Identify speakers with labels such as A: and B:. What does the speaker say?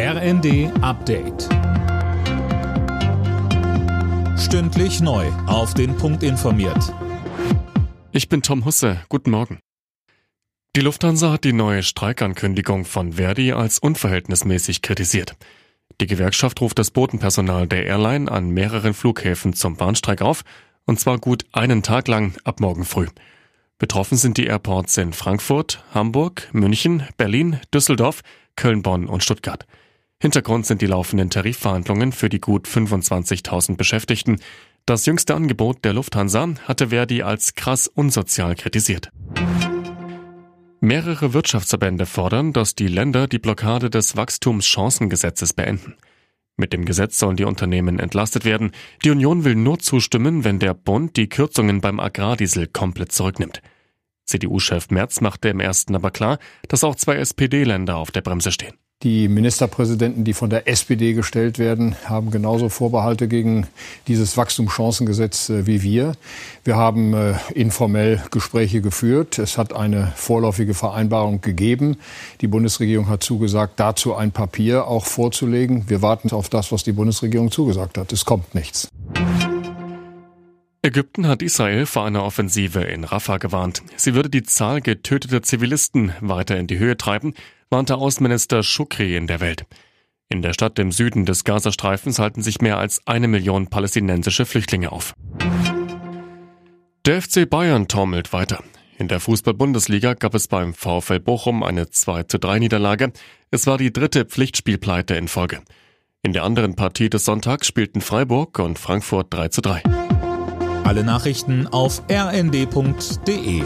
A: RND Update. Stündlich neu. Auf den Punkt informiert.
B: Ich bin Tom Husse. Guten Morgen. Die Lufthansa hat die neue Streikankündigung von Verdi als unverhältnismäßig kritisiert. Die Gewerkschaft ruft das Bodenpersonal der Airline an mehreren Flughäfen zum Warnstreik auf, und zwar gut einen Tag lang ab morgen früh. Betroffen sind die Airports in Frankfurt, Hamburg, München, Berlin, Düsseldorf, Köln, Bonn und Stuttgart. Hintergrund sind die laufenden Tarifverhandlungen für die gut 25.000 Beschäftigten. Das jüngste Angebot der Lufthansa hatte Verdi als krass unsozial kritisiert. Mehrere Wirtschaftsverbände fordern, dass die Länder die Blockade des Wachstumschancengesetzes beenden. Mit dem Gesetz sollen die Unternehmen entlastet werden. Die Union will nur zustimmen, wenn der Bund die Kürzungen beim Agrardiesel komplett zurücknimmt. CDU-Chef Merz machte im ersten aber klar, dass auch zwei SPD-Länder auf der Bremse stehen.
C: Die Ministerpräsidenten, die von der SPD gestellt werden, haben genauso Vorbehalte gegen dieses Wachstumschancengesetz äh, wie wir. Wir haben äh, informell Gespräche geführt. Es hat eine vorläufige Vereinbarung gegeben. Die Bundesregierung hat zugesagt, dazu ein Papier auch vorzulegen. Wir warten auf das, was die Bundesregierung zugesagt hat. Es kommt nichts.
B: Ägypten hat Israel vor einer Offensive in Rafah gewarnt. Sie würde die Zahl getöteter Zivilisten weiter in die Höhe treiben warnte Außenminister Shukri in der Welt. In der Stadt im Süden des Gazastreifens halten sich mehr als eine Million palästinensische Flüchtlinge auf. Der FC Bayern taumelt weiter. In der Fußball-Bundesliga gab es beim VfL Bochum eine 2 zu 3 Niederlage. Es war die dritte Pflichtspielpleite in Folge. In der anderen Partie des Sonntags spielten Freiburg und Frankfurt 3 zu 3.
A: Alle Nachrichten auf rnd.de